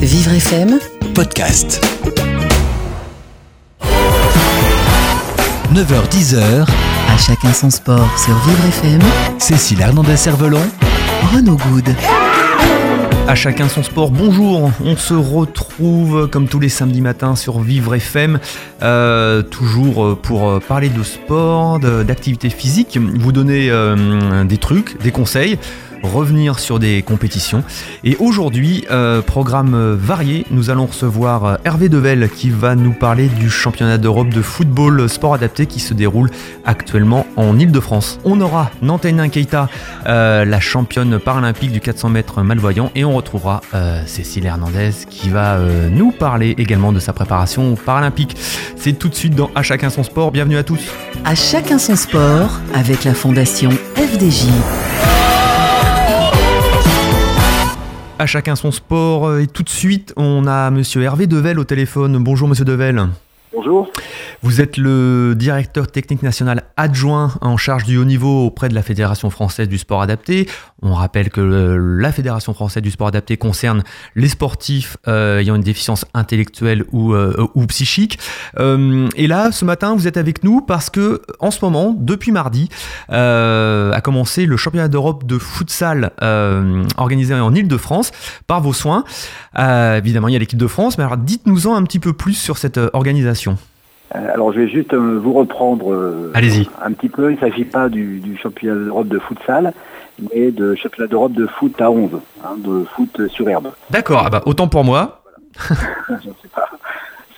Vivre FM, podcast. 9h-10h, à chacun son sport sur Vivre FM, Cécile Hernandez-Cervelon, Renaud Good. À chacun son sport, bonjour, on se retrouve comme tous les samedis matins sur Vivre FM, euh, toujours pour euh, parler de sport, d'activité physique, vous donner euh, des trucs, des conseils, revenir sur des compétitions. Et aujourd'hui, euh, programme euh, varié, nous allons recevoir euh, Hervé Devel qui va nous parler du championnat d'Europe de football sport adapté qui se déroule actuellement en Ile-de-France. On aura Nantaina Keita, la championne paralympique du 400 mètres malvoyant, et on retrouvera Cécile Hernandez qui va nous parler également de sa préparation paralympique. C'est tout de suite dans À chacun son sport. Bienvenue à tous. À chacun son sport avec la fondation FDJ. À chacun son sport. euh, Et tout de suite, on a Monsieur Hervé Devel au téléphone. Bonjour Monsieur Devel. Bonjour. Vous êtes le directeur technique national adjoint en charge du haut niveau auprès de la Fédération française du sport adapté. On rappelle que euh, la Fédération française du sport adapté concerne les sportifs euh, ayant une déficience intellectuelle ou, euh, psychique. Et là, ce matin, vous êtes avec nous parce que, en ce moment, depuis mardi, a commencé le championnat d'Europe de futsal organisé en Ile-de-France par vos soins. Évidemment, il y a l'équipe de France, mais alors dites-nous-en un petit peu plus sur cette organisation. Euh, Alors je vais juste euh, vous reprendre euh, Allez-y. un petit peu. Il ne s'agit pas du, du championnat d'Europe de futsal, mais de championnat d'Europe de foot à 11, hein, de foot sur herbe. D'accord, ah bah, autant pour moi. C'est pas,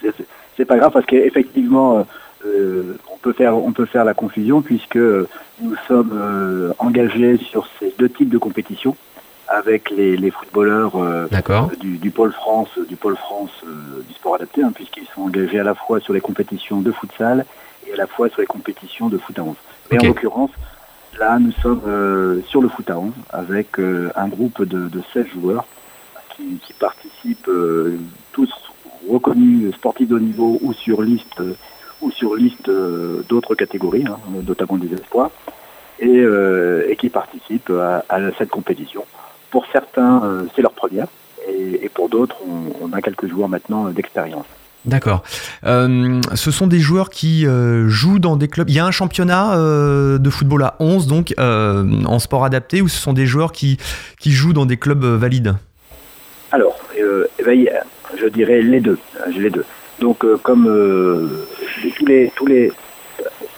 c'est- c'est- c'est pas grave parce qu'effectivement, euh, on, peut faire, on peut faire la confusion puisque nous sommes euh, engagés sur ces deux types de compétitions avec les, les footballeurs euh, du, du pôle France, du pôle France euh, du sport adapté, hein, puisqu'ils sont engagés à la fois sur les compétitions de futsal et à la fois sur les compétitions de foot à 11. Mais en l'occurrence, là, nous sommes euh, sur le foot à 11 avec un groupe de, de 16 joueurs qui, qui participent tous reconnus sportifs de haut niveau ou sur liste ou sur liste d'autres catégories, hein, notamment des espoirs, et, euh, et qui participent à, à cette compétition. Pour certains, euh, c'est leur première, et, et pour d'autres, on, on a quelques joueurs maintenant euh, d'expérience. D'accord. Euh, ce sont des joueurs qui euh, jouent dans des clubs. Il y a un championnat euh, de football à 11, donc en sport adapté, ou ce sont des joueurs qui, qui jouent dans des clubs valides? Alors, eh ben, je dirais les deux. j'ai les deux. Donc, comme tous les tous les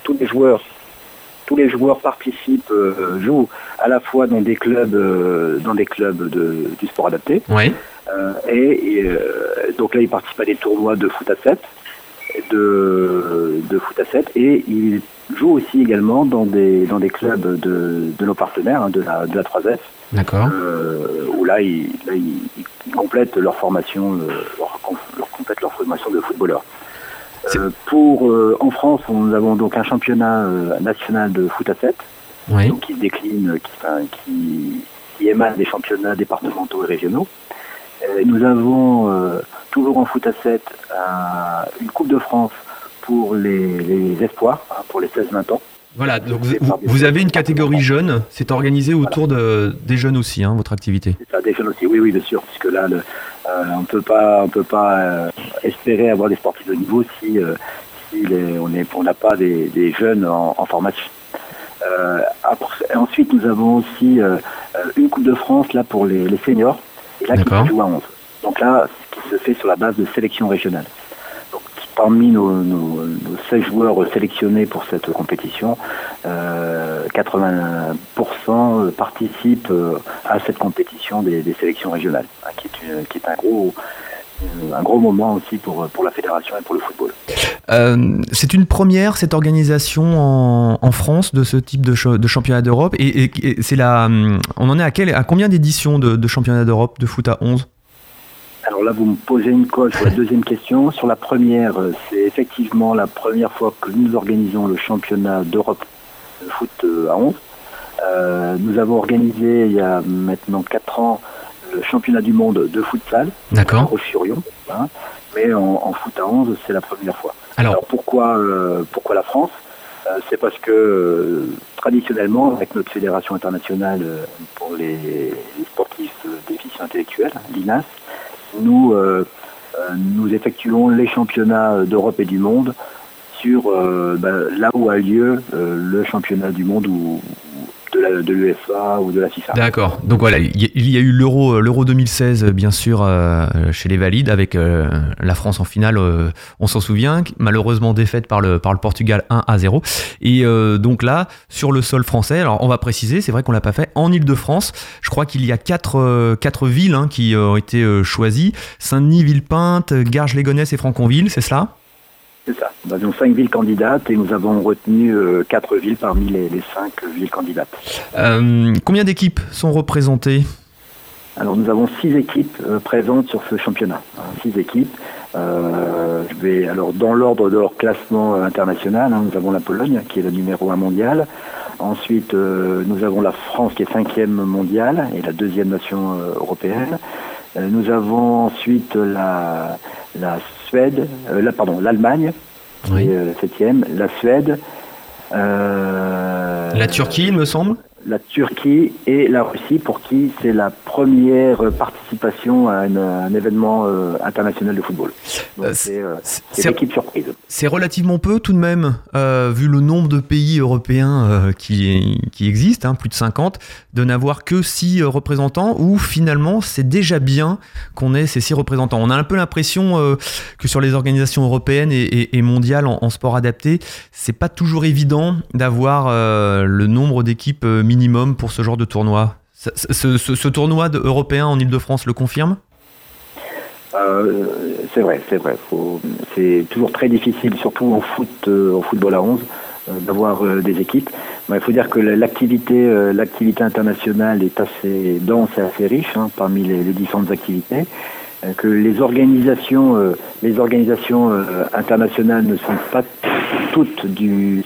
tous les joueurs tous les joueurs participent, euh, jouent à la fois dans des clubs euh, dans des clubs de- du sport adapté, Oui. Euh, et, et, donc là, il participe à des tournois de foot à 7, de, de foot à 7, et il joue aussi également dans des, dans des clubs de, de nos partenaires, hein, de, la, de la 3F, D'accord. où là, ils, là, ils, ils complètent leur formation, leur, leur- complètent leur formation de footballeur. Euh, pour, euh, en France, nous avons donc un championnat euh, national de foot à 7, Oui. donc qui se décline, qui, enfin, qui, qui émane des championnats départementaux et régionaux. Nous avons toujours en foot à 7 un- une Coupe de France pour les, les espoirs, hein, pour les 16-20 ans. Voilà, donc vous, vous- vous avez une catégorie jeune, c'est organisé autour de, des jeunes aussi, hein, votre activité. C'est ça, des jeunes aussi, oui, oui, bien sûr, puisque là, le- euh, on peut pas, on peut pas euh, espérer avoir des sportifs de niveau si, euh, si les- on n'a pas des, des jeunes en, en formation. Euh, après- ensuite, nous avons aussi euh, une Coupe de France là pour les, les seniors, et là qui se joue à 11. Donc là, ce qui se fait sur la base de sélection régionale. Parmi nos, nos, nos 16 joueurs sélectionnés pour cette compétition, euh, 80% participent à cette compétition des, des sélections régionales, hein, qui, est, une- qui est un gros, un gros moment aussi pour, pour la fédération et pour le football. Euh, c'est une première, cette organisation en, en France de ce type de, de championnat d'Europe. Et, et- et c'est la, hum, on en est à, quel, à combien d'éditions de, de championnat d'Europe de foot à 11 Alors là, vous me posez une colle sur la deuxième question. Sur la première, euh, c'est effectivement la première fois que nous organisons le championnat d'Europe de foot euh, à 11. Euh, nous avons organisé il y a maintenant 4 ans championnat du monde de futsal, D'accord. Roche-sur-Yon, hein, mais en, en foot à 11, c'est la première fois. Alors, Alors pourquoi, euh, pourquoi la France? Euh, c'est parce que euh, traditionnellement, avec notre fédération internationale pour les, les sportifs déficients intellectuels, l'INAS, nous, nous effectuons les championnats d'Europe et du monde sur bah, là où a lieu le championnat du monde ou de l'UEFA ou de la FIFA. D'accord. Donc voilà, il y a- eu l'Euro, l'Euro 2016, bien sûr, euh, chez les valides, avec euh, la France en finale. euh, on s'en souvient, malheureusement défaite par le, Portugal 1 à 0. Et euh, donc là, sur le sol français, alors on va préciser, c'est vrai qu'on l'a pas fait, en Ile-de-France, je crois qu'il y a quatre, euh, villes hein, qui ont été euh, choisies Saint-Denis, Villepinte, Garges-les-Gonesse et Franconville, c'est cela? C'est ça. Nous avions cinq villes candidates et nous avons retenu euh, quatre villes parmi les, les cinq villes candidates. Euh, Combien d'équipes sont représentées? Alors nous avons six équipes euh, présentes sur ce championnat. Hein, Six équipes. Je vais alors dans l'ordre de leur classement international. hein, nous avons la Pologne qui est le numéro un mondial. Ensuite, nous avons la France qui est cinquième mondiale et la deuxième nation européenne. Nous avons ensuite la, la Suède, euh, la, pardon, l'Allemagne Oui. euh, septième, la Suède, euh, La Turquie, il me semble? La Turquie et la Russie pour qui c'est la première participation à une- un événement euh, international de football. Euh, c'est euh, l'équipe surprise. C'est relativement peu tout de même, euh, vu le nombre de pays européens qui, qui existent, hein, plus de 50, de n'avoir que 6 représentants, ou finalement c'est déjà bien qu'on ait ces 6 représentants. On a un peu l'impression que sur les organisations européennes et, et- et mondiales en, en sport adapté, c'est pas toujours évident d'avoir le nombre d'équipes minimum pour ce genre de tournoi. Ce, tournoi européen en Ile-de-France le confirme? Euh, c'est vrai, c'est vrai. C'est toujours très difficile, surtout en foot, euh, en football à 11, euh, d'avoir des équipes. Il faut dire que l'activité, internationale est assez dense et assez riche hein, parmi les, les différentes activités. Que les organisations, les organisations internationales ne sont pas toutes du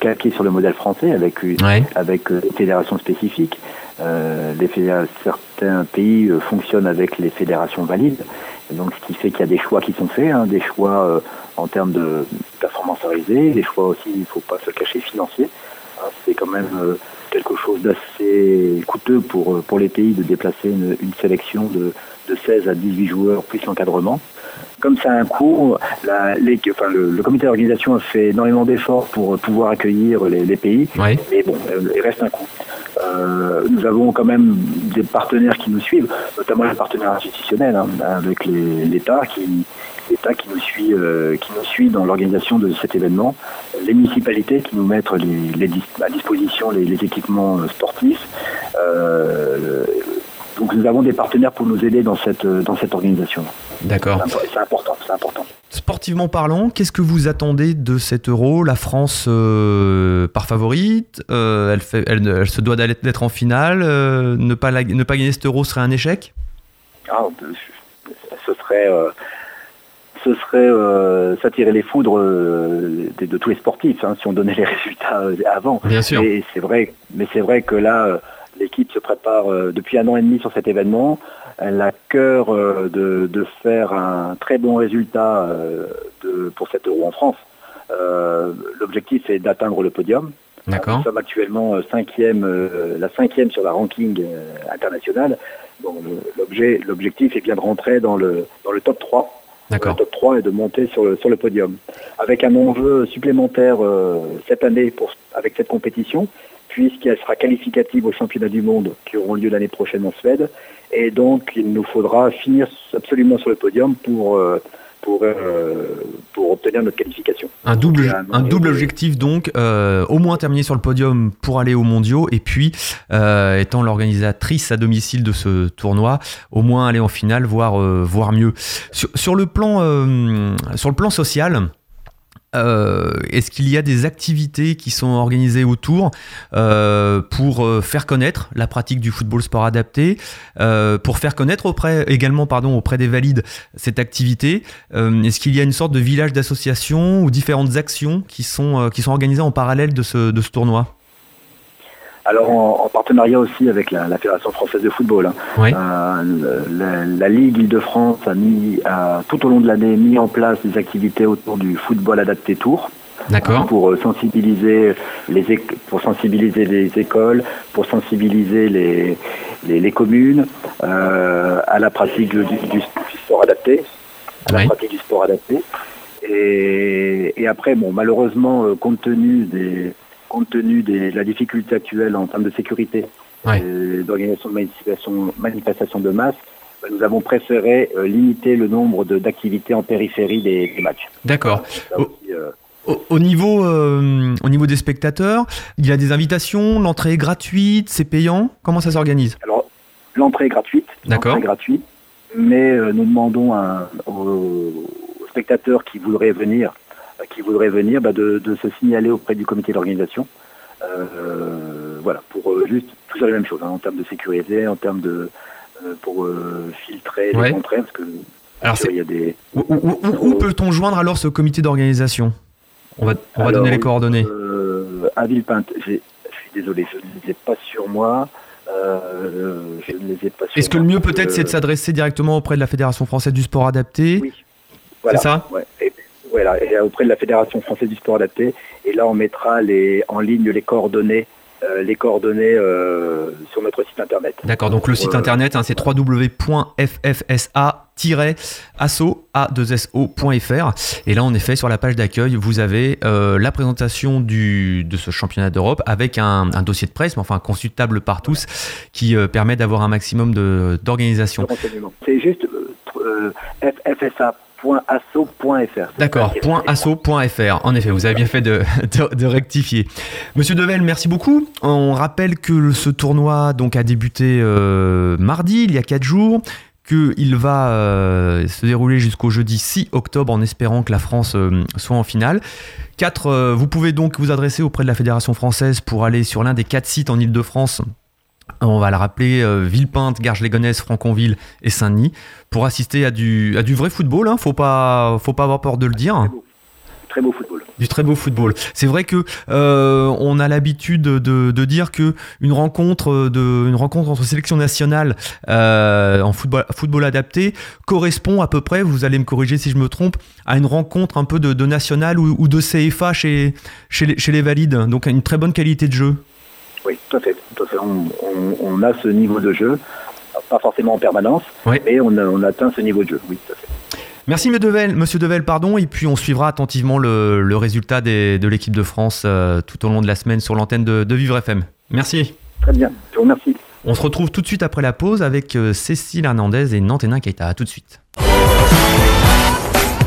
calquées sur le modèle français avec une- Ouais. avec euh, des fédérations spécifiques. Euh, les certains pays euh, fonctionnent avec les fédérations valides, Et donc ce qui fait qu'il y a des choix qui sont faits, hein, des choix euh, en termes de performance à réaliser, des choix aussi, il ne faut pas se le cacher, financiers. Hein, C'est quand même quelque chose d'assez coûteux pour, pour les pays de déplacer une, une sélection de, de 16 à 18 joueurs plus l'encadrement. Comme ça a un coût, la- les- enfin, le, le comité d'organisation a fait énormément d'efforts pour pouvoir accueillir les, les pays. Mais bon, euh, il reste un coût. Euh, nous avons quand même des partenaires qui nous suivent, notamment les partenaires institutionnels, hein, avec l'État qui, l'État qui nous suit, euh, qui nous suit dans l'organisation de cet événement, les municipalités qui nous mettent les, les dis- à disposition les, les équipements euh, sportifs. Euh, donc nous avons des partenaires pour nous aider dans cette, dans cette organisation. D'accord. C'est impo- C'est important, c'est important. Sportivement parlant, qu'est-ce que vous attendez de cet euro? La France euh, par favorite, euh, elle, fait, elle, elle se doit d'être en finale. euh, ne, pas la- ne pas gagner cet euro serait un échec? Ah, euh, ce serait, euh, ce serait euh, s'attirer les foudres euh, de, de tous les sportifs hein, si on donnait les résultats euh, avant. Bien sûr. Et c'est vrai, mais c'est vrai que là, euh, prépare euh, depuis un an et demi sur cet événement. Elle a cœur euh, de, de faire un très bon résultat euh, de- pour cet euro en France. L'objectif est d'atteindre le podium. D'accord. Nous sommes actuellement cinquième, euh, la cinquième sur la ranking euh, internationale. Bon, L'objectif est bien de rentrer dans le, dans le top 3. Le D'accord. top 3 et de monter sur le, sur le podium. Avec un enjeu supplémentaire euh, cette année pour, avec cette compétition, puisqu'elle sera qualificative aux championnats du monde qui auront lieu l'année prochaine en Suède. Et donc, il nous faudra finir absolument sur le podium pour, euh, pour, euh, pour obtenir notre qualification. Un double, un double objectif donc, euh, au moins terminer sur le podium pour aller aux mondiaux et puis, euh, étant l'organisatrice à domicile de ce tournoi, au moins aller en finale, voire, euh, voire mieux. Sur, sur le plan, sur le plan social, euh, est-ce qu'il y a des activités qui sont organisées autour euh, pour euh, faire connaître la pratique du football sport adapté, pour faire connaître auprès, également pardon, auprès des valides cette activité Est-ce qu'il y a une sorte de village d'associations ou différentes actions qui sont, qui sont organisées en parallèle de ce, de ce tournoi? Alors, en, en partenariat aussi avec la, la Fédération française de football. hein. Oui. Euh, la, la Ligue Île-de-France a mis, a, tout au long de l'année mis en place des activités autour du football adapté tour. D'accord. Pour euh, sensibiliser les pour sensibiliser les écoles, pour sensibiliser les, les, les communes euh, à la pratique du, sport adapté, à la pratique du sport adapté. Et, et après, bon, malheureusement, euh, compte tenu des compte tenu de la difficulté actuelle en termes de sécurité, Ouais. euh, d'organisation de manifestations de masse, bah, nous avons préféré euh, limiter le nombre d'activités en périphérie des, des matchs. D'accord. Euh, Au, au niveau, euh, au niveau des spectateurs, il y a des invitations, l'entrée est gratuite, c'est payant. Comment ça s'organise? Alors, l'entrée est gratuite. D'accord. gratuite, mais euh, nous demandons à- aux, spectateurs qui voudraient venir, qui voudraient venir, bah, de, de se signaler auprès du comité d'organisation. Euh, voilà, pour euh, juste toujours les mêmes choses, hein, en termes de sécurité, en termes de euh, pour filtrer Ouais. les entrées, parce que Alors, sûr, il y a des Où, où- où- où peut-on joindre alors ce comité d'organisation? On va, on va Alors, donner les coordonnées. À Villepinte, je suis désolé, je ne les ai pas sur moi. Euh, je ne les ai pas sur Est-ce que le mieux peut-être c'est de s'adresser directement auprès de la Fédération française du sport adapté? Oui. Voilà. C'est ça? Ouais. Et, voilà, et auprès de la Fédération française du sport adapté. Et là, on mettra les, en ligne les coordonnées, euh, les coordonnées euh, sur notre site internet. D'accord, donc le site Euh, internet hein, c'est www.ffsa-asso.fr et là en effet sur la page d'accueil vous avez euh, la présentation du, de ce championnat d'Europe avec un, un dossier de presse, mais enfin consultable par tous, qui permet d'avoir un maximum d'organisation. C'est juste euh, ffsa.asso.fr. D'accord, .asso.fr. En effet, vous avez bien fait de rectifier. Monsieur Devel, merci beaucoup. On rappelle que ce tournoi donc a débuté euh, mardi, il y a 4 jours, qu'il va euh, se dérouler jusqu'au jeudi 6 octobre en espérant que la France euh, soit en finale. 4, vous pouvez donc vous adresser auprès de la Fédération française pour aller sur l'un des quatre sites en Ile-de-France. On va le rappeler, euh, Villepinte, Garges-les-Gonesse, Franconville et Saint-Denis, pour assister à du, à du vrai football. Hein, faut pas, faut pas avoir peur de le dire. Très beau. Football. Du très beau football. C'est vrai que euh, on a l'habitude de, de dire que une rencontre de une rencontre entre sélection nationale euh, en football, football adapté correspond à peu près, vous allez me corriger si je me trompe, à une rencontre un peu de, de national ou, ou de CFA chez chez les, chez les valides. Donc une très bonne qualité de jeu. Oui, tout à fait. Tout à fait. On, on- on a ce niveau de jeu, pas forcément en permanence, mais on, a- on atteint ce niveau de jeu. Oui, tout à fait. Merci Monsieur Devel, Monsieur Devel, pardon, et puis on suivra attentivement le, le résultat des- de l'équipe de France euh, tout au long de la semaine sur l'antenne de, de Vivre FM. Merci. Très bien. Je vous remercie. On se retrouve tout de suite après la pause avec euh, Cécile Hernandez et Nanténin Keita. À tout de suite.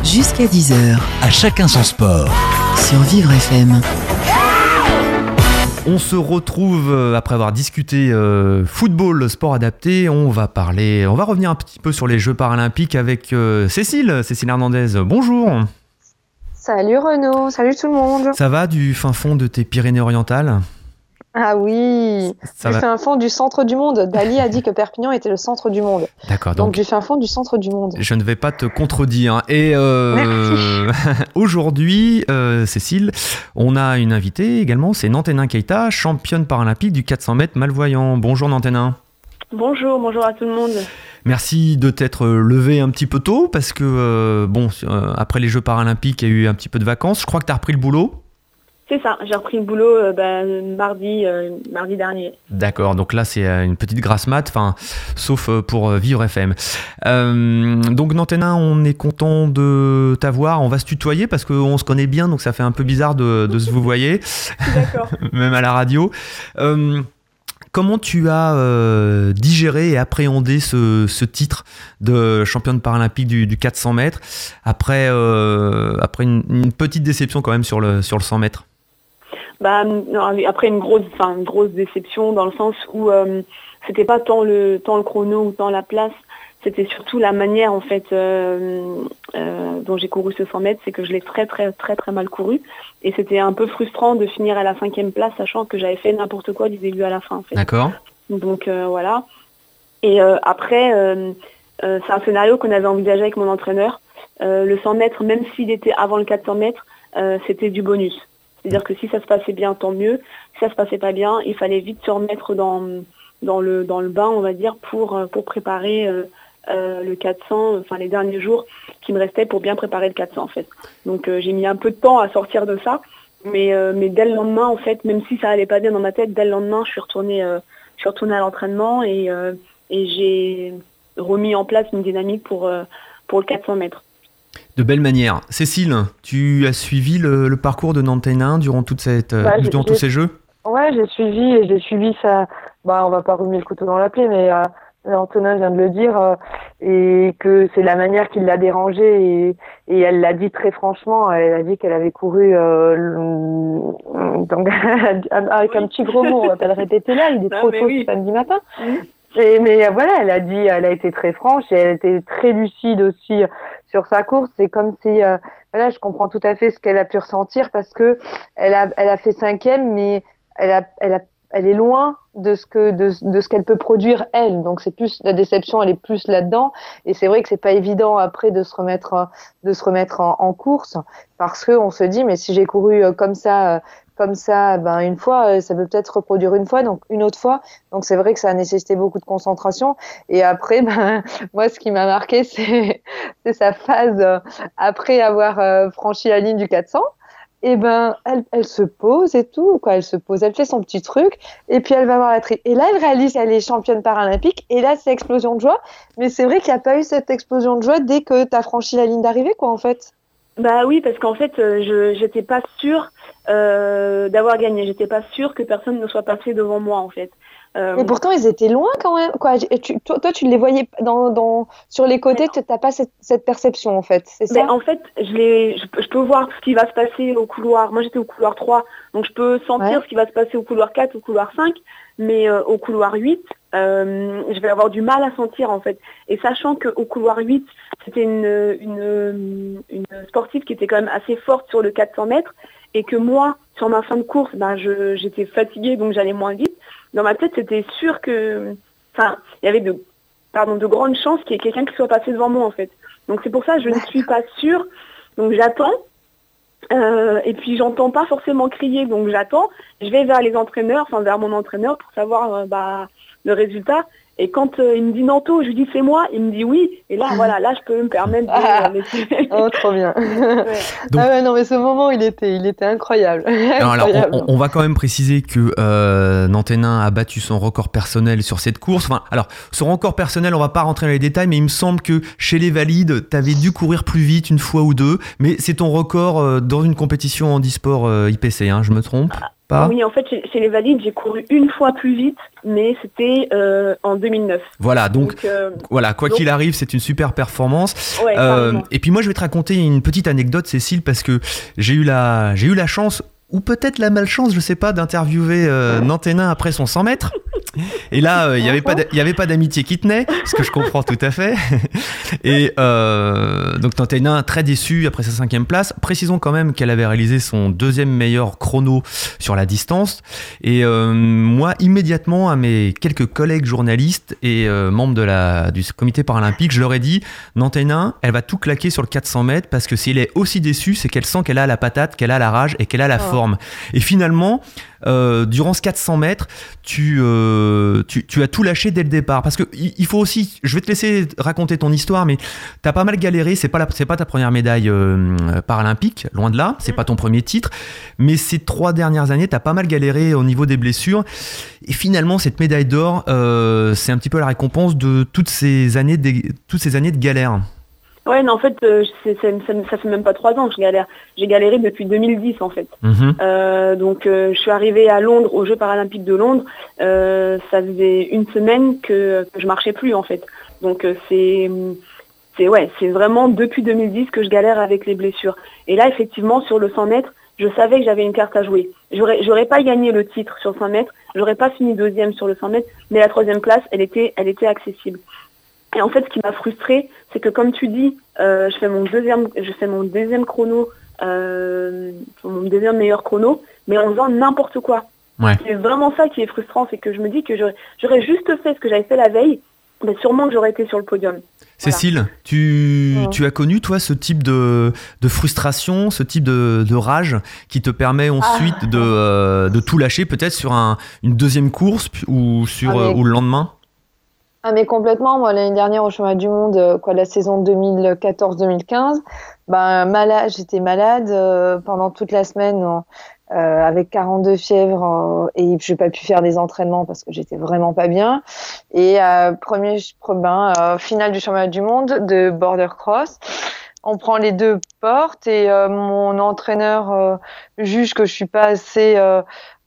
Jusqu'à 10h À chacun son sport. sur Vivre FM. On se retrouve euh, après avoir discuté euh, football, sport adapté. On va parler, on va revenir un petit peu sur les Jeux paralympiques avec euh, Cécile, Cécile Hernandez. Bonjour. Salut Renaud, salut tout le monde. Ça va du fin fond de tes Pyrénées-Orientales? Ah oui, Ça du va. fin fond du centre du monde. Dali a dit que Perpignan était le centre du monde. D'accord. Donc, Donc, du fin fond du centre du monde. je ne vais pas te contredire. Et euh, aujourd'hui, euh, Cécile, on a une invitée également. C'est Nanténin Keita, championne paralympique du 400 mètres malvoyant. Bonjour Nanténin. Bonjour, bonjour à tout le monde. Merci de t'être levé un petit peu tôt parce que, euh, bon, euh, après les Jeux paralympiques, il y a eu un petit peu de vacances. Je crois que tu as repris le boulot. C'est ça, j'ai repris le boulot euh, ben, mardi, euh, mardi dernier. D'accord, donc là c'est euh, une petite grasse mat, enfin, sauf pour Vivre FM. Euh, donc Nanténin, on est content de t'avoir. On va se tutoyer parce qu'on se connaît bien, donc ça fait un peu bizarre de, de se vous D'accord. même à la radio. Comment tu as digéré et appréhendé ce, ce titre de championne paralympique du, du 400 mètres après, après une, une petite déception quand même sur le, sur le 100 mètres? Bah, après une grosse, enfin, une grosse déception dans le sens où euh, c'était pas tant le, tant le chrono ou tant la place, c'était surtout la manière en fait euh, euh, dont j'ai couru ce 100 mètres, c'est que je l'ai très très très très mal couru et c'était un peu frustrant de finir à la cinquième place sachant que j'avais fait n'importe quoi du début à la fin en fait. D'accord Donc euh, voilà. Et après, c'est un scénario qu'on avait envisagé avec mon entraîneur. Le 100 mètres, même s'il était avant le 400 mètres, c'était du bonus. C'est-à-dire que si ça se passait bien, tant mieux. Si ça se passait pas bien, il fallait vite se remettre dans, dans, le, dans le bain, on va dire, pour, euh, pour préparer euh, euh, le 400, enfin les derniers jours, qui me restait pour bien préparer le 400 en fait. Donc j'ai mis un peu de temps à sortir de ça, mais, mais dès le lendemain en fait, même si ça allait pas bien dans ma tête, dès le lendemain je suis retournée, je suis retournée à l'entraînement et, j'ai remis en place une dynamique pour, pour le 400 mètres. De belle manière. Cécile, tu as suivi le, le parcours de Nanténin durant, toute cette, euh, Bah, durant tous ces jeux? Ouais, j'ai suivi et j'ai suivi ça. Bah, on va pas remuer le couteau dans la plaie, mais euh, Antonin vient de le dire euh, et que c'est la manière qui l'a dérangée et, et elle l'a dit très franchement. Elle a dit qu'elle avait couru euh, donc, avec un petit gros mot. On va pas le répéter là. Il est Non, trop tôt oui. ce samedi matin. Et, mais voilà, elle a dit, elle a été très franche et elle était très lucide aussi euh, sur sa course. C'est comme si, euh, voilà, je comprends tout à fait ce qu'elle a pu ressentir parce que elle a, elle a fait cinquième, mais elle a, elle a, elle est loin de ce que, de, de ce qu'elle peut produire elle. Donc c'est plus la déception, elle est plus là-dedans. Et c'est vrai que c'est pas évident après de se remettre, euh, de se remettre en, course parce que on se dit, mais si j'ai couru euh, comme ça. Comme ça, ben une fois, euh, ça peut peut-être reproduire une fois, donc une autre fois. Donc c'est vrai que ça a nécessité beaucoup de concentration. Et après, ben moi, ce qui m'a marqué, c'est c'est sa phase euh, après avoir euh, franchi la ligne du 400. Et ben, elle, elle se pose et tout, quoi. Elle se pose, elle fait son petit truc, et puis elle va voir la tri. Et là, elle réalise qu'elle est championne paralympique, et là, c'est explosion de joie. Mais c'est vrai qu'il n'y a pas eu cette explosion de joie dès que tu as franchi la ligne d'arrivée, quoi, en fait. Bah oui, parce qu'en fait, euh, je j'étais pas sûre euh, d'avoir gagné. J'étais pas sûre que personne ne soit passé devant moi, en fait. Euh, Mais pourtant, ils étaient loin quand même, quoi. Et tu- toi, toi, tu les voyais dans, dans, sur les côtés, tu n'as pas cette, cette perception, en fait. C'est ça? Ben, en fait, je, l'ai- je, peux- je peux voir ce qui va se passer au couloir. Moi, j'étais au couloir 3, donc je peux sentir Ouais. ce qui va se passer au couloir 4, au couloir 5, mais euh, au couloir 8, euh, je vais avoir du mal à sentir, en fait. Et sachant qu'au couloir 8, c'était une, sportive qui était quand même assez forte sur le 400 mètres, et que moi, sur ma fin de course, ben, j'étais fatiguée, donc j'allais moins vite. Dans ma tête, c'était sûr que... Enfin, il y avait de, pardon, de grandes chances qu'il y ait quelqu'un qui soit passé devant moi, en fait. Donc c'est pour ça que je ne suis pas sûre. Donc j'attends. Euh, et puis j'entends pas forcément crier, donc j'attends. Je vais vers les entraîneurs, enfin vers mon entraîneur pour savoir euh, bah, le résultat. Et quand euh, il me dit Nanto, je lui dis c'est moi, il me dit oui. Et là voilà, là je peux me permettre de Ah. Oh, trop bien. Ouais. Donc- Ah ouais, non, mais ce moment, il était, il était incroyable. Non, alors, on, on- on va quand même préciser que euh, Nanténin a battu son record personnel sur cette course. Enfin, alors, son record personnel, on va pas rentrer dans les détails, mais il me semble que chez les valides, tu avais dû courir plus vite une fois ou deux, mais c'est ton record euh, dans une compétition en e-sport euh, IPC, hein, je me trompe? Pas Oui, en fait, chez, chez les valides, j'ai couru une fois plus vite, mais c'était euh, en 2009. Voilà, donc, euh, voilà, quoi qu'il arrive, c'est une super performance. ouais, Euh, et puis moi, je vais te raconter une petite anecdote, Cécile, parce que j'ai eu la, j'ai eu la chance, ou peut-être la malchance, je sais pas, d'interviewer euh, Nanténin après son 100 mètres. Et là, euh, il n'y avait pas, d'a- il y avait pas d'amitié qui tenait, ce que je comprends tout à fait. Et euh, donc Nanténin très déçu après sa cinquième place. Précisons quand même qu'elle avait réalisé son deuxième meilleur chrono sur la distance. Et euh, moi, immédiatement, à mes quelques collègues journalistes et euh, membres de la, du comité paralympique, je leur ai dit Nanténin, elle va tout claquer sur le 400 mètres parce que si elle est aussi déçue, c'est qu'elle sent qu'elle a la patate, qu'elle a la rage et qu'elle a la Oh. forme. Et finalement, euh, durant ce 400 mètres, tu, euh, tu, tu as tout lâché dès le départ. Parce que il faut aussi, je vais te laisser raconter ton histoire, mais t'as pas mal galéré. C'est pas pas ta première médaille euh, paralympique, loin de là. C'est pas ton premier titre, mais ces trois dernières années, t'as pas mal galéré au niveau des blessures. Et finalement, cette médaille d'or, c'est un petit peu la récompense de toutes ces années, de, toutes ces années de galère. Ouais, non, en fait, euh, ça, ça fait même pas trois ans que je galère. J'ai galéré depuis 2010, en fait. Mhm. Euh, donc euh, je suis arrivée à Londres, aux Jeux paralympiques de Londres. Ça faisait une semaine que, que je marchais plus en fait. Donc c'est c'est ouais, c'est vraiment depuis 2010 que je galère avec les blessures. Et là effectivement sur le 100 mètres, je savais que j'avais une carte à jouer. J'aurais pas gagné le titre sur 100 mètres, j'aurais pas fini deuxième sur le 100 mètres, mais la troisième place, elle était elle était accessible. Et en fait, ce qui m'a frustrée, c'est que comme tu dis, euh, je fais mon deuxième, je fais mon deuxième chrono, euh, mon deuxième meilleur chrono, mais en faisant n'importe quoi. Ouais. C'est vraiment ça qui est frustrant, c'est que je me dis que j'aurais juste fait ce que j'avais fait la veille, mais sûrement que j'aurais été sur le podium. Cécile, tu, Ouais. tu as connu, toi, ce type de, de frustration, ce type de, de rage qui te permet ensuite de, euh, de tout lâcher, peut-être sur un, une deuxième course ou, sur, Ah, mais- ou le lendemain? Ah mais complètement, moi l'année dernière au chemin du monde, euh, quoi la saison 2014-2015, ben malade, j'étais malade euh, pendant toute la semaine euh, avec 42 fièvres et j'ai pas pu faire des entraînements parce que j'étais vraiment pas bien. Et premier ben, finale du championnat du monde de border cross, on prend les deux portes et mon entraîneur juge que je suis pas assez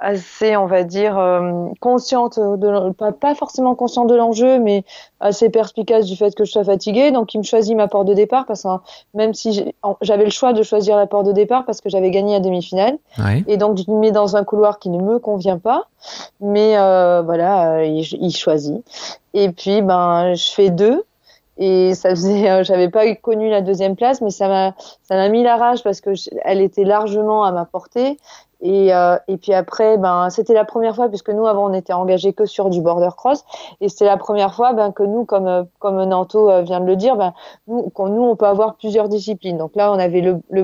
assez, on va dire, euh, consciente de, pas, pas forcément consciente de l'enjeu, mais assez perspicace du fait que je sois fatiguée. Donc, il me choisit ma porte de départ parce que même si j'avais le choix de choisir la porte de départ parce que j'avais gagné la demi-finale. Et donc, je me mets dans un couloir qui ne me convient pas. Mais euh, voilà, euh, il, il, choisit. Et puis, ben, je fais deux. Et ça faisait, j'avais pas connu la deuxième place, mais ça m'a, ça m'a mis la rage parce que elle était largement à ma portée et, euh, et puis après, ben, c'était la première fois, puisque nous, avant, on était engagés que sur du border cross. Et c'était la première fois ben, que nous, comme, euh, comme Nanto euh, vient de le dire, ben, nous, quand nous, on peut avoir plusieurs disciplines. Donc là, on avait le, le,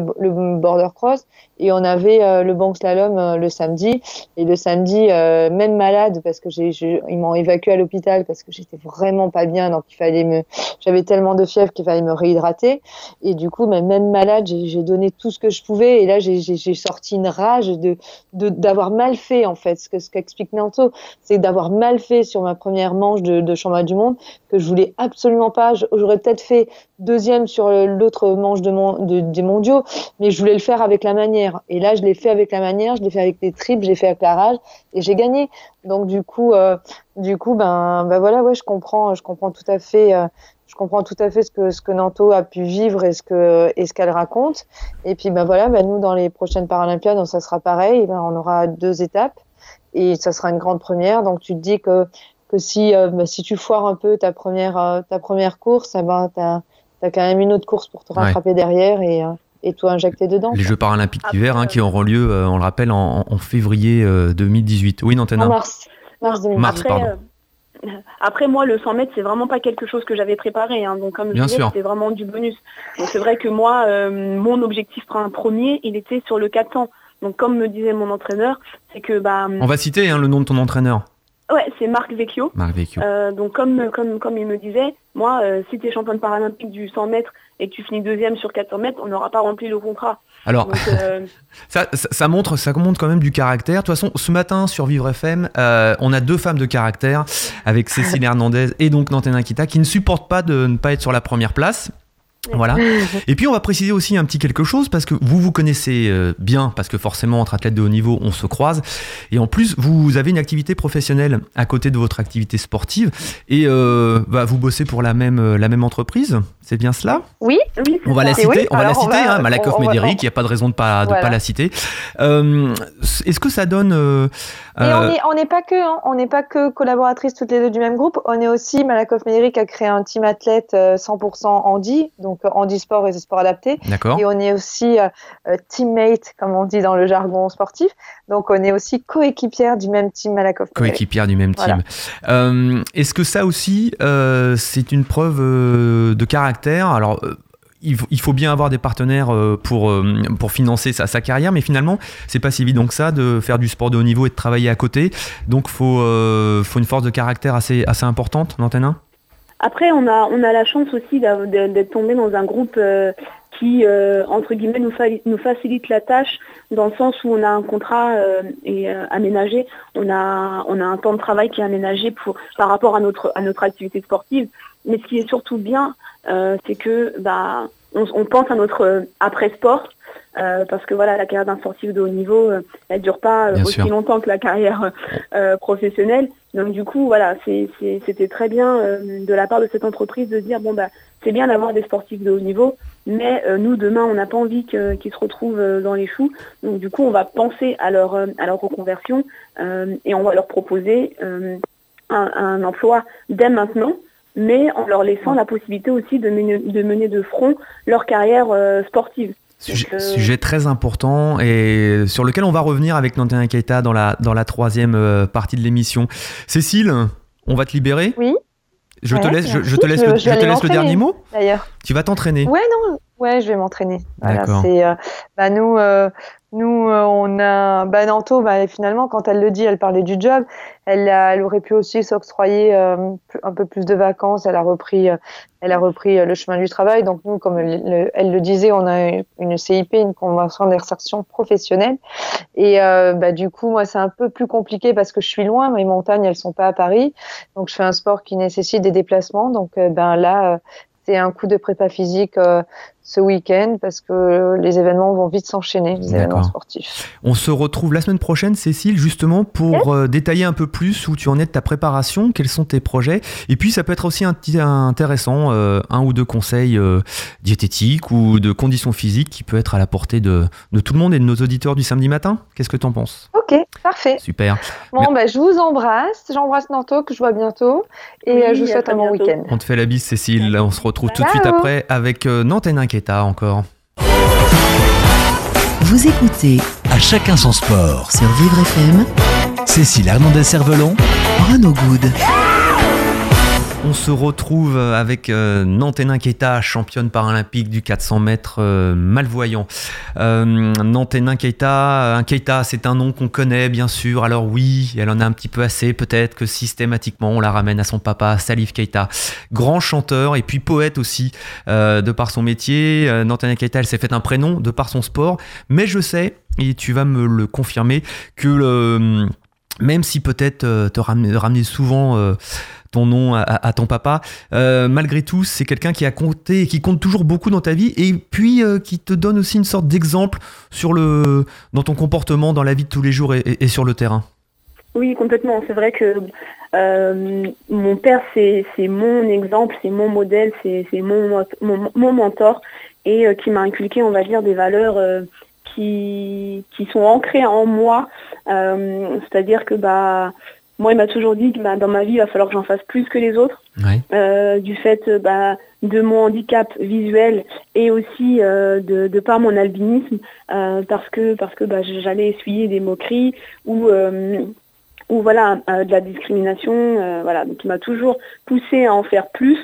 border cross et on avait le bank slalom le samedi. Et le samedi, même malade, parce que j'ai, ils m'ont évacué à l'hôpital parce que j'étais vraiment pas bien. Donc il fallait me, j'avais tellement de fièvre qu'il fallait me réhydrater. Et du coup, ben, même malade, j'ai, donné tout ce que je pouvais. Et là, j'ai sorti une rage de de d'avoir mal fait en fait. Ce que ce qu'explique Nanto c'est d'avoir mal fait sur ma première manche de, de championnat du monde que je voulais absolument pas. J'aurais peut-être fait deuxième sur l'autre manche de, des mondiaux mais je voulais le faire avec la manière. Et là je l'ai fait avec la manière je l'ai fait avec les tripes j'ai fait avec la rage et j'ai gagné donc du coup euh, du coup ben ben voilà ouais je comprends je comprends tout à fait euh, je comprends tout à fait ce que ce que Nanto a pu vivre et ce que et ce qu'elle raconte. Et puis ben voilà, ben nous dans les prochaines Paralympiades, ça sera pareil. Ben on aura deux étapes et ça sera une grande première. Donc tu te dis que que si euh, ben, si tu foires un peu ta première euh, ta première course, eh ben t'as as quand même une autre course pour te rattraper derrière et euh, et tout injecter dedans. Les Jeux paralympiques d'hiver hein, qui auront lieu, on le rappelle, en, en février 2018. Oui, Nantena En mars. Mars 2018. Mars, pardon. Après, moi, le 100 mètres, c'est vraiment pas quelque chose que j'avais préparé. Hein. Donc, comme je disais, c'était vraiment du bonus. Donc, c'est vrai que moi, euh, mon objectif premier, il était sur le 400. Donc, comme me disait mon entraîneur, c'est que... Bah, On va citer hein, le nom de ton entraîneur. Ouais, c'est Marc Vecchio. Marc Vecchio. Euh, donc, comme, comme, comme il me disait, moi, euh, si tu es championne paralympique du 100 mètres et que tu finis deuxième sur 400 mètres, on n'aura pas rempli le contrat. Alors, euh, ça, ça, montre, ça montre quand même du caractère. De toute façon, ce matin sur Vivre FM, euh, on a deux femmes de caractère avec Cécile Hernandez et donc Nantena Kita qui ne supportent pas de ne pas être sur la première place. Voilà. Et puis on va préciser aussi un petit quelque chose parce que vous vous connaissez euh, bien parce que forcément entre athlètes de haut niveau on se croise et en plus vous avez une activité professionnelle à côté de votre activité sportive et euh, bah, vous bossez pour la même la même entreprise. C'est bien cela? Oui, oui. On va la citer, on va la citer, hein, Malakoff Médéric, il n'y a pas de raison de pas de pas la citer. Est-ce que ça donne on n'est pas que hein, on n'est pas que collaboratrices toutes les deux du même groupe. On est aussi Malakoff Médéric a créé un team athlète 100% handi donc handisport et sport adapté. D'accord. Et on est aussi euh, euh, teammate, comme on dit dans le jargon sportif. Donc on est aussi coéquipière du même team Malakoff. Coéquipière du même team. Euh, est-ce que ça aussi, c'est une preuve de caractère Alors il faut bien avoir des partenaires pour, pour financer sa, carrière, mais finalement, c'est pas si évident que ça de faire du sport de haut niveau et de travailler à côté. Donc, il faut, faut une force de caractère assez, assez importante, l'antenne après, on a, on a la chance aussi d'être tombé dans un groupe euh, qui, euh, entre guillemets, nous, nous, facilite la tâche dans le sens où on a un contrat euh, et, aménagé, on a, on a un temps de travail qui est aménagé pour, par rapport à notre, à notre activité sportive. Mais ce qui est surtout bien, c'est que bah, on, on, pense à notre après-sport euh, parce que voilà, la carrière d'un sportif de haut niveau, euh, elle dure pas euh, aussi longtemps que la carrière professionnelle. Donc du coup, voilà, c'était très bien de la part de cette entreprise de dire bon bah c'est bien d'avoir des sportifs de haut niveau, mais nous demain on n'a pas envie qu'ils se retrouvent dans les choux. Donc du coup, on va penser à leur à leur reconversion et on va leur proposer un, un, emploi dès maintenant mais en leur laissant la possibilité aussi de mener de, mener de front leur carrière sportive. Euh, sujet, très important et sur lequel on va revenir avec Nantena Keita dans la, dans la troisième euh, partie de l'émission. Cécile, on va te libérer? Oui. Je te laisse, je, te laisse, le, je te laisse le dernier mot. D'ailleurs. Tu vas t'entraîner. Ouais, non. Ouais, je vais m'entraîner. Voilà, D'accord. c'est euh, bah nous euh, nous euh, on a bah Nanto bah finalement quand elle le dit, elle parlait du job, elle a- elle aurait pu aussi s'octroyer euh, un peu plus de vacances, elle a repris euh, elle a repris euh, le chemin du travail. Donc nous comme le- le- elle le disait, on a une CIP, une convention d'insertion professionnelle. Et bah du coup moi c'est un peu plus compliqué parce que je suis loin, mes montagnes elles sont pas à Paris. Donc je fais un sport qui nécessite des déplacements. Donc ben là c'est un coup de prépa physique ce week-end parce que les événements vont vite s'enchaîner, les événements sportifs. On se retrouve la semaine prochaine, Cécile, justement pour euh, détailler un peu plus où tu en es de ta préparation, quels sont tes projets. Et puis, ça peut être aussi intéressant, euh, un ou deux conseils euh, diététiques ou de conditions physiques qui peut être à la portée de, de tout le monde et de nos auditeurs du samedi matin. Qu'est-ce que tu en penses? Ok, parfait. Super. Bon, bah, je vous embrasse. J'embrasse Nanto, que je vois bientôt. Et Oui, je vous souhaite un bon week-end. On te fait la bise, Cécile. On se retrouve tout de suite après avec euh, Nantes et Encore. Vous écoutez À chacun son sport. sur Vivre FM Cécile Hernandez-Cervelon, Renaud Good. On se retrouve avec euh, Nanténin Keita, championne paralympique du 400 mètres euh, malvoyant. Euh, Nanténin Keita, Keita, c'est un nom qu'on connaît bien sûr. Alors oui, elle en a un petit peu assez. Peut-être que systématiquement on la ramène à son papa, Salif Keita, grand chanteur et puis poète aussi euh, de par son métier. Euh, Nanténin Keita, elle s'est fait un prénom de par son sport. Mais je sais, et tu vas me le confirmer, que même si peut-être euh, te ramener, souvent euh, ton nom à, ton papa. Euh, malgré tout, c'est quelqu'un qui a compté et qui compte toujours beaucoup dans ta vie et puis euh, qui te donne aussi une sorte d'exemple sur le dans ton comportement dans la vie de tous les jours et, sur le terrain. Oui, complètement. C'est vrai que euh, mon père, c'est mon exemple, c'est mon modèle, c'est mon, mon, mon mentor et qui m'a inculqué, on va dire, des valeurs qui, qui sont ancrées en moi. C'est-à-dire que bah, moi, il m'a toujours dit que bah, dans ma vie, il va falloir que j'en fasse plus que les autres. Ouais. euh, du fait euh, bah, de mon handicap visuel et aussi euh, de, de par mon albinisme euh, parce que parce que bah, j'allais essuyer des moqueries ou ou voilà de la discrimination voilà donc il m'a toujours poussé à en faire plus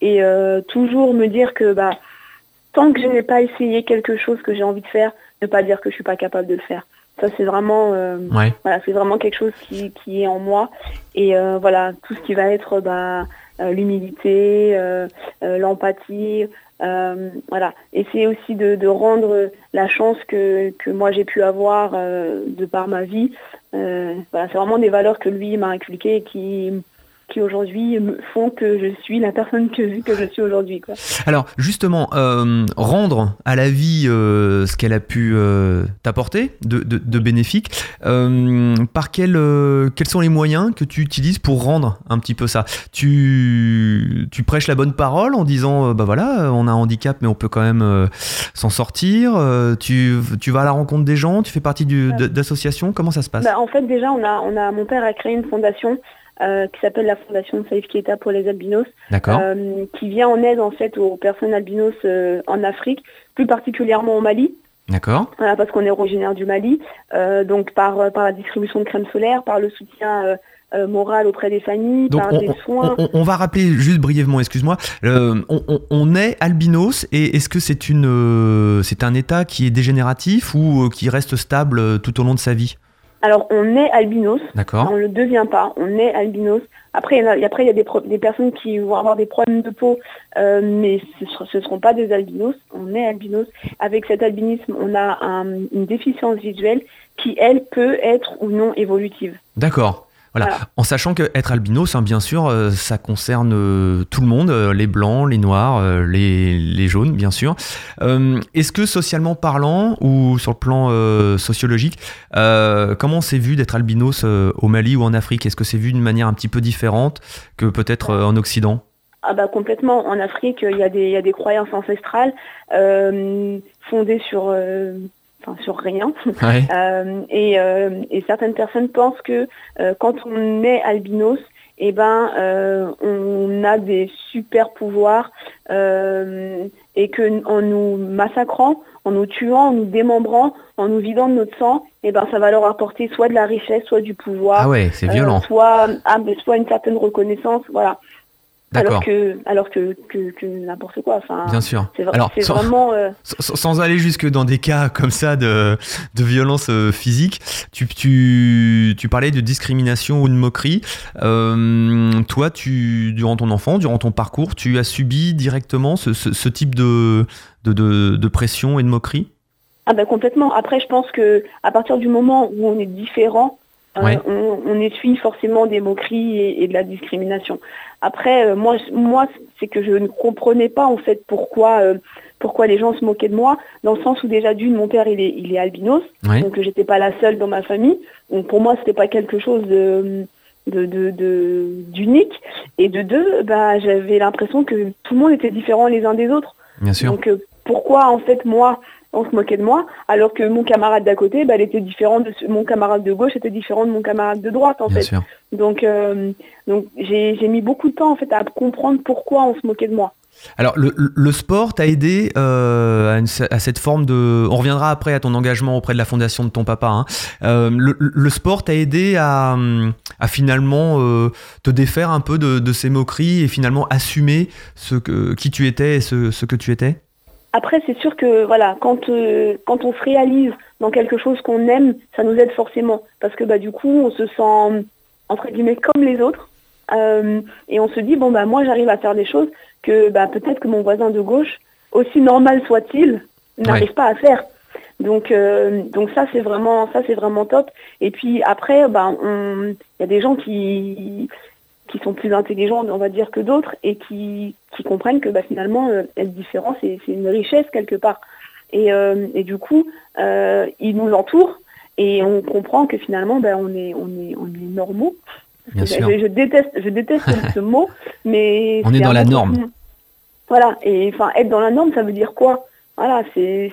et toujours me dire que bah tant que je n'ai pas essayé quelque chose que j'ai envie de faire ne pas dire que je suis pas capable de le faire ça c'est vraiment euh, Ouais. voilà, c'est vraiment quelque chose qui, qui est en moi. Et euh, voilà, tout ce qui va être bah, euh, l'humilité, euh, euh, l'empathie, voilà. Essayer aussi de, de rendre la chance que, que moi j'ai pu avoir de par ma vie. Voilà, c'est vraiment des valeurs que lui m'a inculquées et qui, qui aujourd'hui font que je suis la personne que, que je suis aujourd'hui. quoi. Alors justement, euh, rendre à la vie euh, ce qu'elle a pu euh, t'apporter de, de, de bénéfique, par quel, quels sont les moyens que tu utilises pour rendre un petit peu ça? Tu, tu prêches la bonne parole en disant, bah voilà, on a un handicap mais on peut quand même s'en sortir, tu, tu vas à la rencontre des gens, tu fais partie du- d'associations, comment ça se passe? Bah, en fait, déjà, on a, on a, mon père a créé une fondation euh, qui s'appelle la Fondation Safe Keita pour les albinos. Euh, qui vient en aide en fait aux personnes albinos euh, en Afrique, plus particulièrement au Mali, D'accord parce qu'on est originaire du Mali, donc par, par la distribution de crème solaire, par le soutien moral auprès des familles, Donc par on, des soins. on- on va rappeler juste brièvement, excuse-moi, euh, on, est albinos et est-ce que c'est une euh, c'est un état qui est dégénératif ou euh, qui reste stable tout au long de sa vie? Alors on est albinos, D'accord on ne le devient pas, on est albinos. Après, il y a, après, il y a des, pro- des personnes qui vont avoir des problèmes de peau, euh, mais ce ne seront pas des albinos. On est albinos. Avec cet albinisme, on a un- une déficience visuelle qui, elle, peut être ou non évolutive. D'accord. Voilà. Voilà. En sachant que être albinos, hein, bien sûr, euh, ça concerne euh, tout le monde, euh, les blancs, les noirs, les, les jaunes, bien sûr. Est-ce que socialement parlant ou sur le plan sociologique, comment c'est vu d'être albinos au Mali ou en Afrique? Est-ce que c'est vu d'une manière un petit peu différente que peut-être en Occident? Ah bah complètement. En Afrique, il y a des, il y a des croyances ancestrales fondées sur, enfin, sur rien. Ouais. Euh, et, euh, et certaines personnes pensent que euh, quand on est albinos, eh ben, euh, on a des super pouvoirs euh, et que en nous massacrant, en nous tuant, en nous démembrant, en nous vidant de notre sang, eh ben, ça va leur apporter soit de la richesse, soit du pouvoir, Ah ouais, c'est euh, violent. soit, ah, soit une certaine reconnaissance. Voilà. Alors que alors que, que, que n'importe quoi. Enfin, Bien sûr. C'est, Alors, c'est sans- vraiment. euh, Sans, sans aller jusque dans des cas comme ça de, de violence euh, physique, tu, tu, tu parlais de discrimination ou de moquerie. Euh, toi, tu, durant ton enfance, durant ton parcours, tu as subi directement ce, ce, ce type de, de, de, de pression et de moquerie? Ah ben complètement. Après, je pense que à partir du moment où on est différent, Ouais. on, on essuie forcément des moqueries et, et de la discrimination. Après, euh, moi, c'est que je ne comprenais pas en fait pourquoi, euh, pourquoi les gens se moquaient de moi, dans le sens où déjà d'une, mon père il est, il est albinos, Ouais. donc j'étais pas la seule dans ma famille. Donc pour moi, c'était pas quelque chose de d'unique. et de deux, bah, j'avais l'impression que tout le monde était différent les uns des autres. Bien sûr. Donc euh, pourquoi en fait moi on se moquait de moi alors que mon camarade d'à côté bah, elle était différent de ce- mon camarade de gauche était différent de mon camarade de droite en Bien fait. sûr. Donc euh, donc j'ai j'ai mis beaucoup de temps en fait à comprendre pourquoi on se moquait de moi. Alors, le, le sport t'a aidé euh, à, une- à cette forme de. On reviendra après à ton engagement auprès de la fondation de ton papa. hein. Euh, le, le sport t'a aidé à, hum, à finalement euh, te défaire un peu de, de ces moqueries et finalement assumer ce que, qui tu étais et ce, ce que tu étais? Après c'est sûr que voilà quand euh, quand on se réalise dans quelque chose qu'on aime ça nous aide forcément. Parce que bah du coup on se sent entre guillemets comme les autres. Euh, et on se dit bon bah moi j'arrive à faire des choses que bah peut-être que mon voisin de gauche aussi normal soit-il n'arrive pas à faire. Donc euh, donc ça c'est vraiment ça c'est vraiment top. Et puis après bah il y a des gens qui qui sont plus intelligents on va dire que d'autres et qui qui comprennent que bah finalement euh, être différent c'est une richesse quelque part et euh, et du coup euh, ils nous entourent et on comprend que finalement bah, on est on est on est normaux Bien je, sûr. je déteste, je déteste ce mot, mais On est dans la norme. Voilà, et enfin être dans la norme, ça veut dire quoi? Voilà, c'est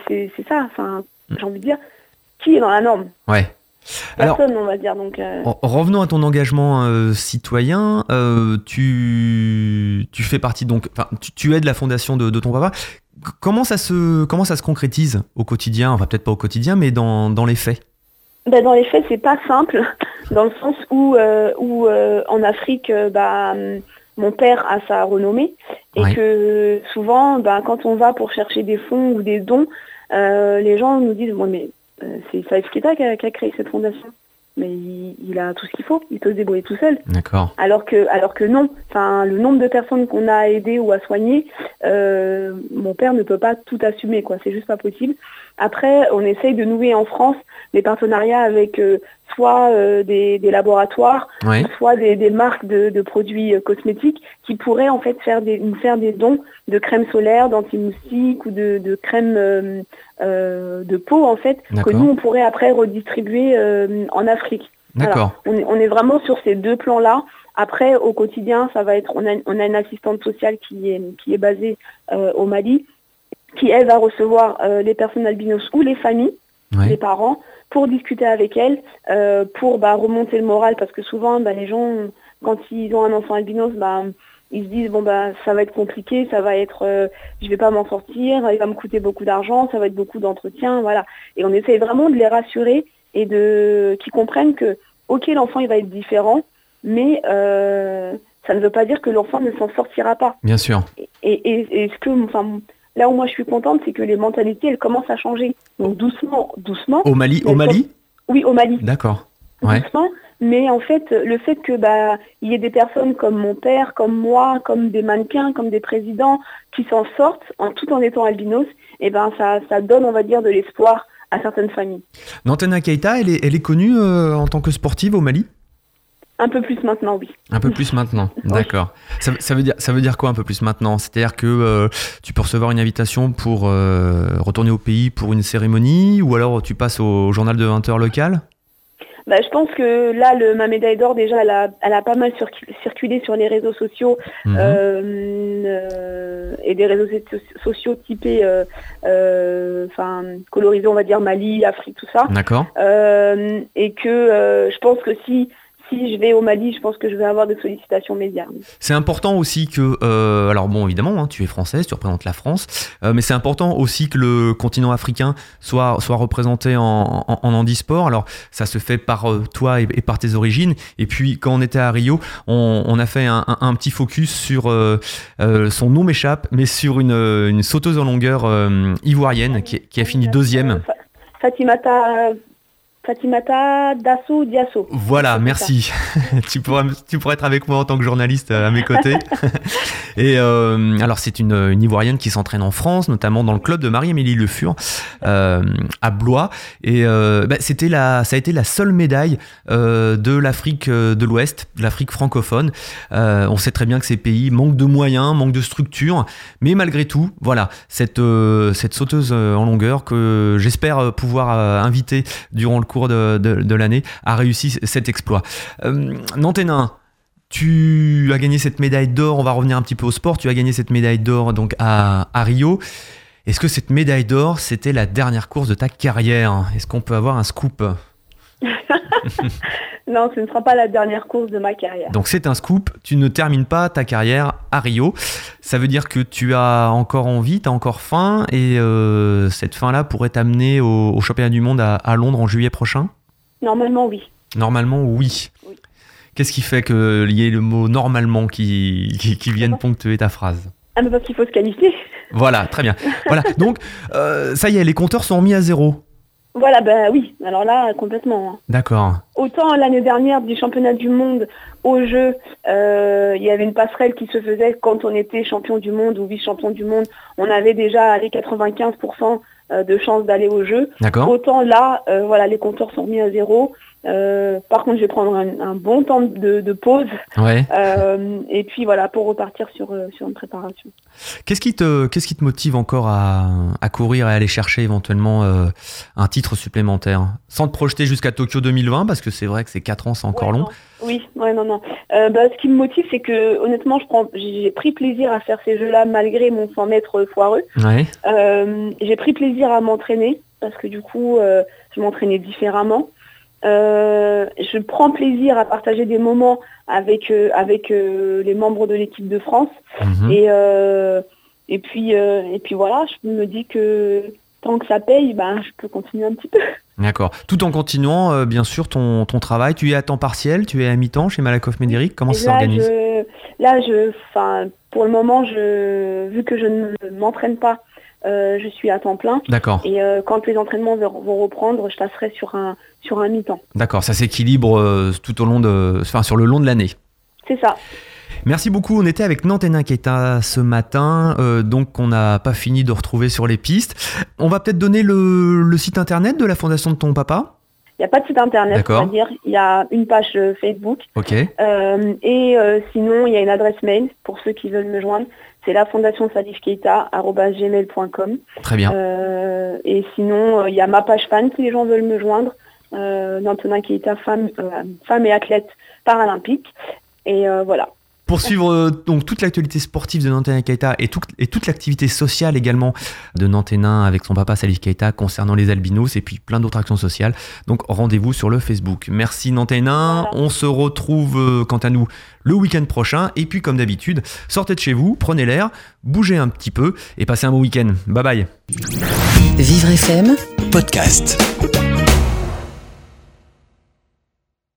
ça. Enfin, Mm. j'ai envie de dire, qui est dans la norme? Ouais. Alors- Personne, on va dire. Donc, euh, En- Revenons à ton engagement euh, citoyen. Euh, tu, tu fais partie donc, tu, tu aides la fondation de, de ton papa. C- Comment ça se, comment ça se concrétise au quotidien? Enfin, peut-être pas au quotidien, mais dans, dans les faits. ben, dans les faits, c'est pas simple, dans le sens où où en Afrique, bah hum, mon père a sa renommée et Ouais. que souvent, bah, quand on va pour chercher des fonds ou des dons, les gens nous disent bon mais c'est Saïf Keita qui a, qui a créé cette fondation. Mais il, il a tout ce qu'il faut, il peut se débrouiller tout seul. D'accord. Alors que, alors que non, enfin, le nombre de personnes qu'on a à aider ou à soigner, euh, mon père ne peut pas tout assumer, quoi. C'est juste pas possible. Après, on essaye de nouer en France des partenariats avec euh, soit euh, des, des laboratoires, soit des, des marques de, de produits euh, cosmétiques qui pourraient en fait faire des, nous faire des dons de crème solaire, d'anti-moustique ou de, de crème euh, de peau en fait, que nous on pourrait après redistribuer en Afrique. D'accord. On est, on est vraiment sur ces deux plans-là. Après, au quotidien, ça va être, on a, on a une assistante sociale qui est, qui est basée euh, au Mali, qui elle va recevoir euh, les personnes albinos ou les familles, Ouais. les parents, pour discuter avec elles, euh, pour bah, remonter le moral, parce que souvent, bah, les gens, quand ils ont un enfant albinos, bah, ils se disent bon bah ça va être compliqué, ça va être, euh, je vais pas m'en sortir, il va me coûter beaucoup d'argent, ça va être beaucoup d'entretien, voilà. Et on essaye vraiment de les rassurer et de qu'ils comprennent que ok l'enfant il va être différent, mais euh, ça ne veut pas dire que l'enfant ne s'en sortira pas. Bien sûr. Et, et, et ce que, enfin, là où moi je suis contente, c'est que les mentalités elles commencent à changer. Donc doucement, doucement. Au Mali. Au Mali. Oui, au Mali D'accord. Ouais. doucement, mais en fait, le fait que bah il y ait des personnes comme mon père, comme moi, comme des mannequins, comme des présidents qui s'en sortent en tout en étant albinos, et ben ça, ça donne, on va dire, de l'espoir à certaines familles. Nantena Keita, elle est, elle est connue euh, en tant que sportive au Mali? Un peu plus maintenant, oui. Un peu plus maintenant, d'accord. Ça, ça veut dire, ça veut dire quoi un peu plus maintenant? C'est-à-dire que euh, tu peux recevoir une invitation pour euh, retourner au pays pour une cérémonie ou alors tu passes au journal de 20h local? Bah, je pense que là, le, ma médaille d'or, déjà, elle a, elle a pas mal circu- circulé sur les réseaux sociaux Mhm. euh, et des réseaux so- sociaux typés, euh, euh, enfin, colorisés, on va dire Mali, Afrique, tout ça. D'accord et que je pense que si si je vais au Mali, je pense que je vais avoir des sollicitations médias. C'est important aussi que, euh, alors bon, évidemment, hein, tu es française, tu représentes la France, euh, mais c'est important aussi que le continent africain soit, soit représenté en, en, en handisport. Alors, ça se fait par euh, toi et, et, par tes origines. Et puis, quand on était à Rio, on, on a fait un, un, un, petit focus sur, son nom m'échappe, mais sur une, une sauteuse en longueur ivoirienne qui, qui, a fini deuxième. Fatimata Fatimata Dasso Diasso. Voilà, merci. tu, pourrais, tu pourrais être avec moi en tant que journaliste euh, à mes côtés. et euh, alors, c'est une, une, Ivoirienne qui s'entraîne en France, notamment dans le club de Marie-Amélie Le Fur euh, à Blois. Et euh, bah, c'était la, ça a été la seule médaille euh, de l'Afrique de l'Ouest, de l'Afrique francophone. Euh, on sait très bien que ces pays manquent de moyens, manquent de structure, mais malgré tout, voilà, cette, cette sauteuse en longueur que j'espère pouvoir inviter durant le cours de, l'année, a réussi cet exploit. Euh, Nanténin, tu as gagné cette médaille d'or, on va revenir un petit peu au sport, tu as gagné cette médaille d'or donc à Rio. Est-ce que cette médaille d'or, c'était la dernière course de ta carrière? Est-ce qu'on peut avoir un scoop? non, ce ne sera pas la dernière course de ma carrière. Donc c'est un scoop, tu ne termines pas ta carrière à Rio. Ça veut dire que tu as encore envie, tu as encore faim, et euh, cette fin-là pourrait t'amener au, au, championnat du monde à, à, Londres en juillet prochain? Normalement, oui. Normalement, oui. oui. Qu'est-ce qui fait qu'il y ait le mot normalement qui, qui, qui vienne ponctuer ta phrase? Ah, mais parce qu'il faut se qualifier. Voilà, très bien. voilà, donc euh, ça y est, les compteurs sont remis à zéro. Voilà, ben oui, alors là, complètement. D'accord. Autant l'année dernière du championnat du monde au jeu, euh, il y avait une passerelle qui se faisait quand on était champion du monde ou vice-champion du monde. On avait déjà les 95% de chances d'aller au jeu. D'accord. Autant là, euh, voilà, les compteurs sont mis à zéro. Euh, par contre, je vais prendre un, un bon temps de, de pause. Ouais. Euh, et puis voilà, pour repartir sur, euh, sur une préparation. Qu'est-ce qui te, qu'est-ce qui te motive encore à, à courir et à aller chercher éventuellement euh, un titre supplémentaire? Sans te projeter jusqu'à Tokyo 2020, parce que c'est vrai que c'est 4 ans, c'est encore ouais, long. Non. Oui, ouais, non, non. Bah, ce qui me motive, c'est que honnêtement, je prends, j'ai pris plaisir à faire ces jeux-là malgré mon 100 mètres foireux. Ouais. J'ai pris plaisir à m'entraîner parce que du coup, je m'entraînais différemment. Euh, je prends plaisir à partager des moments avec euh, avec euh, les membres de l'équipe de France Mhm. et et puis et puis voilà je me dis que tant que ça paye ben je peux continuer un petit peu D'accord. Tout en continuant, bien sûr, ton, ton travail. Tu es à temps partiel, tu es à mi-temps chez Malakoff Médéric. Comment Et ça là, s'organise? je, là je enfin pour le moment je vu que je ne m'entraîne pas euh, je suis à temps plein D'accord. et euh, quand les entraînements vont reprendre je passerai sur un sur un mi-temps D'accord. Ça s'équilibre euh, tout au long de, enfin, sur le long de l'année. c'est ça Merci beaucoup. On était avec Nantena Keita ce matin, donc on n'a pas fini de retrouver sur les pistes. On va peut-être donner le, le, site internet de la fondation de ton papa? Il n'y a pas de site internet, D'accord. c'est-à-dire il y a une page Facebook Ok. et sinon il y a une adresse mail pour ceux qui veulent me joindre. C'est la fondation Salif Keita gmail.com. Très bien. Euh, et sinon euh, il y a ma page fan si les gens veulent me joindre. Euh, Keita femme, euh, femme et athlète paralympique. Et voilà. Pour suivre euh, donc toute l'actualité sportive de Nantena Keita et, tout, et toute l'activité sociale également de Nanténin avec son papa Salif Keita concernant les albinos et puis plein d'autres actions sociales. Donc rendez-vous sur le Facebook. Merci Nanténin. On se retrouve euh, quant à nous le week-end prochain. Et puis comme d'habitude, sortez de chez vous, prenez l'air, bougez un petit peu et passez un bon week-end. Bye bye. Vivre FM podcast.